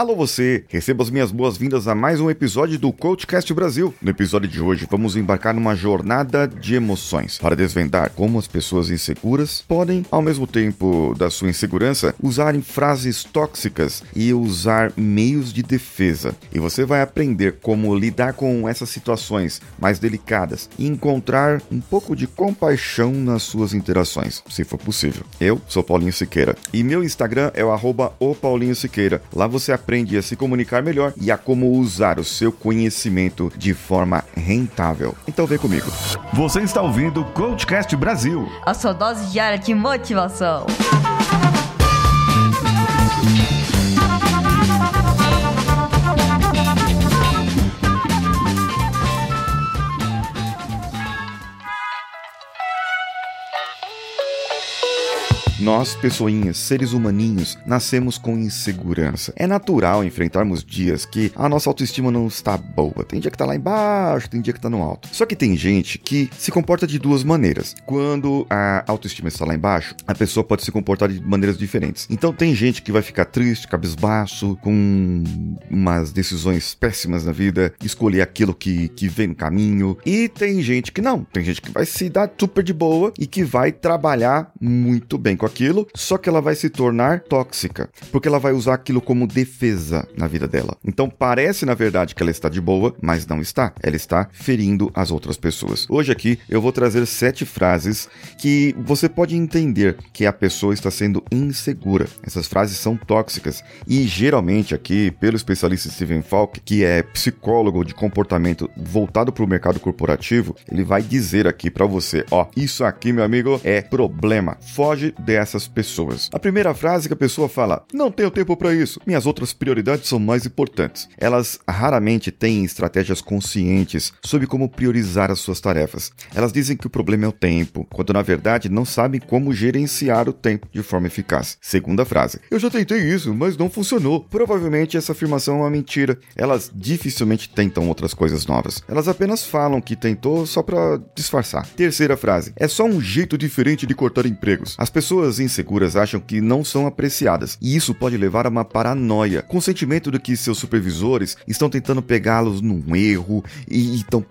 Alô você, receba as minhas boas-vindas a mais um episódio do Coachcast Brasil. No episódio de hoje vamos embarcar numa jornada de emoções para desvendar como as pessoas inseguras podem, ao mesmo tempo da sua insegurança, usarem frases tóxicas e usar meios de defesa. E você vai aprender como lidar com essas situações mais delicadas e encontrar um pouco de compaixão nas suas interações, se for possível. Eu sou Paulinho Siqueira e meu Instagram é o arroba. Lá você aprende a se comunicar melhor e a como usar o seu conhecimento de forma rentável. Então vem comigo. Você está ouvindo o Coachcast Brasil. A sua dose diária de motivação. Nós, pessoinhas, seres humaninhos, nascemos com insegurança. É natural enfrentarmos dias que a nossa autoestima não está boa. Tem dia que tá lá embaixo, tem dia que tá no alto. Só que tem gente que se comporta de duas maneiras. Quando a autoestima está lá embaixo, a pessoa pode se comportar de maneiras diferentes. Então tem gente que vai ficar triste, cabisbaixo, com umas decisões péssimas na vida, escolher aquilo que, que vem no caminho. E tem gente que não. Tem gente que vai se dar super de boa e que vai trabalhar muito bem com aquilo, só que ela vai se tornar tóxica, porque ela vai usar aquilo como defesa na vida dela. Então parece na verdade que ela está de boa, mas não está. Ela está ferindo as outras pessoas. Hoje aqui eu vou trazer sete frases que você pode entender que a pessoa está sendo insegura. Essas frases são tóxicas e geralmente aqui pelo especialista Steven Falk, que é psicólogo de comportamento voltado para o mercado corporativo, ele vai dizer aqui para você, ó, isso aqui, meu amigo, é problema. Foge dessas pessoas. A primeira frase que a pessoa fala: Não tenho tempo para isso, minhas outras prioridades são mais importantes. Elas raramente têm estratégias conscientes sobre como priorizar as suas tarefas. Elas dizem que o problema é o tempo, quando na verdade não sabem como gerenciar o tempo de forma eficaz. Segunda frase: Eu já tentei isso, mas não funcionou. Provavelmente essa afirmação é uma mentira. Elas dificilmente tentam outras coisas novas. Elas apenas falam que tentou só para disfarçar. Terceira frase: É só um jeito diferente de cortar empregos. As pessoas inseguras acham que não são apreciadas, e isso pode levar a uma paranoia, com o sentimento de que seus supervisores estão tentando pegá-los num erro e estão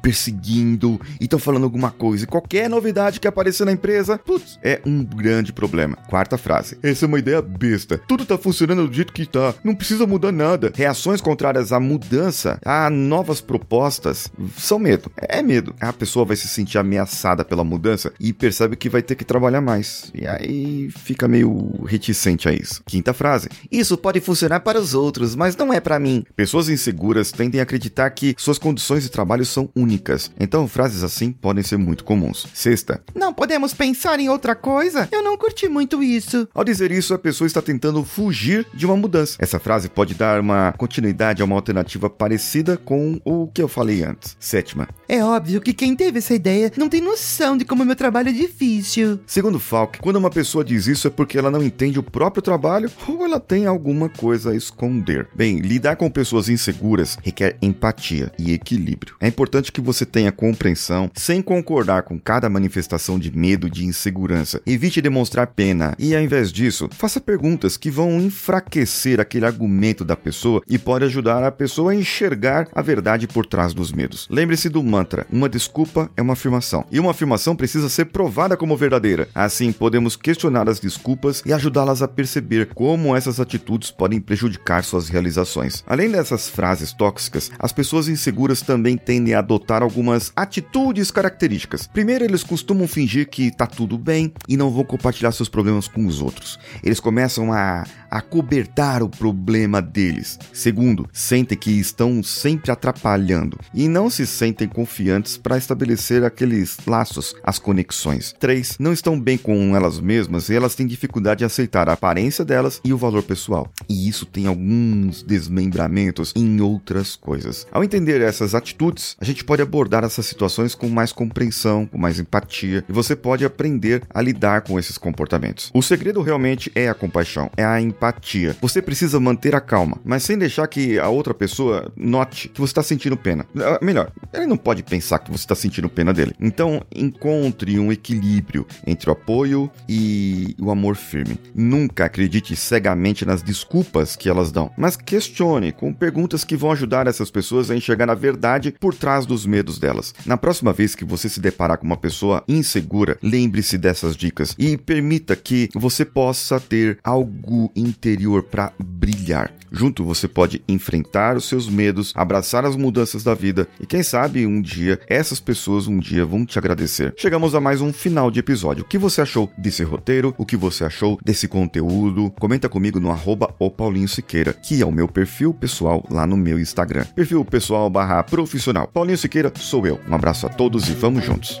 perseguindo e estão falando alguma coisa. E qualquer novidade que aparecer na empresa, putz, é um grande problema. Quarta frase: Essa é uma ideia besta. Tudo tá funcionando do jeito que tá. Não precisa mudar nada. Reações contrárias à mudança, a novas propostas, são medo. É medo. A pessoa vai se sentir ameaçada pela mudança e percebe que vai ter que trabalhar mais. E aí fica meio reticente a isso. Quinta frase: Isso pode funcionar para os outros, mas não é para mim. Pessoas inseguras tendem a acreditar que suas condições de trabalho são únicas. Então, frases assim podem ser muito comuns. Sexta: Não podemos pensar em outra coisa? Eu não curti muito isso. Ao dizer isso, a pessoa está tentando fugir de uma mudança. Essa frase pode dar uma continuidade a uma alternativa parecida com o que eu falei antes. Sétima: É óbvio que quem teve essa ideia não tem noção de como meu trabalho é difícil. Segundo Falk, quando uma pessoa diz isso é porque ela não entende o próprio trabalho ou ela tem alguma coisa a esconder. Bem, lidar com pessoas inseguras requer empatia e equilíbrio. É importante que você tenha compreensão sem concordar com cada manifestação de medo de insegurança. Evite demonstrar pena e, ao invés disso, faça perguntas que vão enfraquecer aquele argumento da pessoa e pode ajudar a pessoa a enxergar a verdade por trás dos medos. Lembre-se do mantra: uma desculpa é uma afirmação e uma afirmação precisa ser provada como verdadeira. Assim, podemos questionar as desculpas e ajudá-las a perceber como essas atitudes podem prejudicar suas realizações. Além dessas frases tóxicas, as pessoas inseguras também tendem a adotar algumas atitudes características. Primeiro, eles costumam fingir que tá tudo bem e não vão compartilhar seus problemas com os outros. Eles começam a, a cobertar o problema deles. Segundo, sentem que estão sempre atrapalhando e não se sentem confiantes para estabelecer aqueles laços, as conexões. Três, não estão bem com elas mesmas elas têm dificuldade em aceitar a aparência delas e o valor pessoal. E isso tem alguns desmembramentos em outras coisas. Ao entender essas atitudes, a gente pode abordar essas situações com mais compreensão, com mais empatia, e você pode aprender a lidar com esses comportamentos. O segredo realmente é a compaixão, é a empatia. Você precisa manter a calma, mas sem deixar que a outra pessoa note que você está sentindo pena. Ah, melhor, ele não pode pensar que você está sentindo pena dele. Então, encontre um equilíbrio entre o apoio apoio e o amor firme. Nunca acredite cegamente nas desculpas que elas dão, mas questione com perguntas que vão ajudar essas pessoas a enxergar a verdade por trás dos medos delas. Na próxima vez que você se deparar com uma pessoa insegura, lembre-se dessas dicas e permita que você possa ter algo interior para brilhar. Junto você pode enfrentar os seus medos, abraçar as mudanças da vida e quem sabe um dia essas pessoas um dia vão te agradecer. Chegamos a mais um final de episódio. O que você achou desse roteiro? O que você achou desse conteúdo? Comenta comigo no arroba o Paulinho Siqueira, que é o meu perfil pessoal lá no meu Instagram. Perfil pessoal barra profissional. Paulinho Siqueira sou eu. Um abraço a todos e vamos juntos.